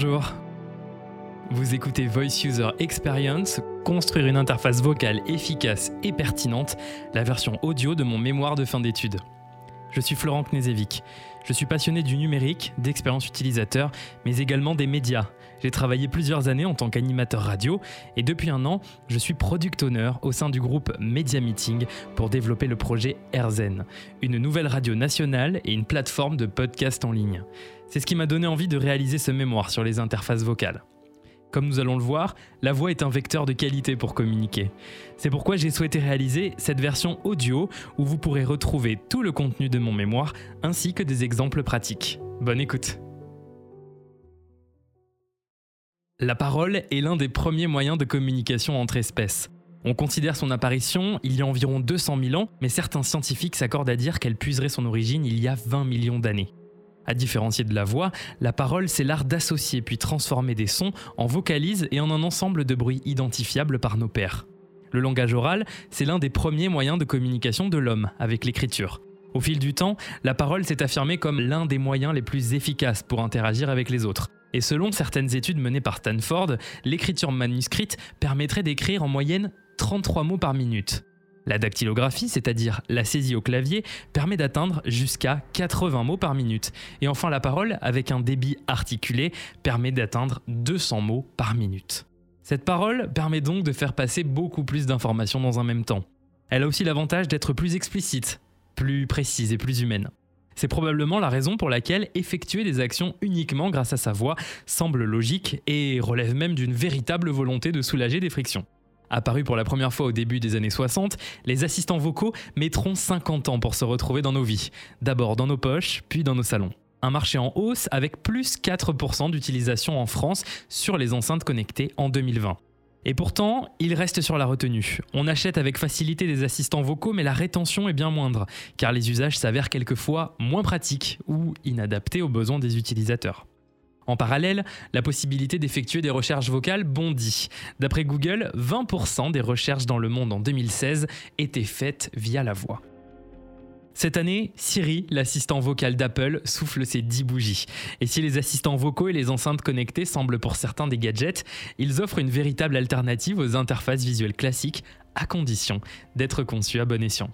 Bonjour. Vous écoutez Voice User Experience, construire une interface vocale efficace et pertinente, la version audio de mon mémoire de fin d'études. Je suis Florent Knezevic. Je suis passionné du numérique, d'expérience utilisateur, mais également des médias. J'ai travaillé plusieurs années en tant qu'animateur radio et depuis un an, je suis product owner au sein du groupe Media Meeting pour développer le projet AirZen, une nouvelle radio nationale et une plateforme de podcast en ligne. C'est ce qui m'a donné envie de réaliser ce mémoire sur les interfaces vocales. Comme nous allons le voir, la voix est un vecteur de qualité pour communiquer. C'est pourquoi j'ai souhaité réaliser cette version audio où vous pourrez retrouver tout le contenu de mon mémoire ainsi que des exemples pratiques. Bonne écoute La parole est l'un des premiers moyens de communication entre espèces. On considère son apparition il y a environ 200 000 ans, mais certains scientifiques s'accordent à dire qu'elle puiserait son origine il y a 20 millions d'années. À différencier de la voix, la parole, c'est l'art d'associer puis transformer des sons en vocalises et en un ensemble de bruits identifiables par nos pairs. Le langage oral, c'est l'un des premiers moyens de communication de l'homme avec l'écriture. Au fil du temps, la parole s'est affirmée comme l'un des moyens les plus efficaces pour interagir avec les autres. Et selon certaines études menées par Stanford, l'écriture manuscrite permettrait d'écrire en moyenne 33 mots par minute. La dactylographie, c'est-à-dire la saisie au clavier, permet d'atteindre jusqu'à 80 mots par minute. Et enfin, la parole, avec un débit articulé, permet d'atteindre 200 mots par minute. Cette parole permet donc de faire passer beaucoup plus d'informations dans un même temps. Elle a aussi l'avantage d'être plus explicite, plus précise et plus humaine. C'est probablement la raison pour laquelle effectuer des actions uniquement grâce à sa voix semble logique et relève même d'une véritable volonté de soulager des frictions. Apparus pour la première fois au début des années 60, les assistants vocaux mettront 50 ans pour se retrouver dans nos vies. D'abord dans nos poches, puis dans nos salons. Un marché en hausse avec plus 4% d'utilisation en France sur les enceintes connectées en 2020. Et pourtant, il reste sur la retenue. On achète avec facilité des assistants vocaux, mais la rétention est bien moindre, car les usages s'avèrent quelquefois moins pratiques ou inadaptés aux besoins des utilisateurs. En parallèle, la possibilité d'effectuer des recherches vocales bondit. D'après Google, 20% des recherches dans le monde en 2016 étaient faites via la voix. Cette année, Siri, l'assistant vocal d'Apple, souffle ses 10 bougies. Et si les assistants vocaux et les enceintes connectées semblent pour certains des gadgets, ils offrent une véritable alternative aux interfaces visuelles classiques, à condition d'être conçus à bon escient.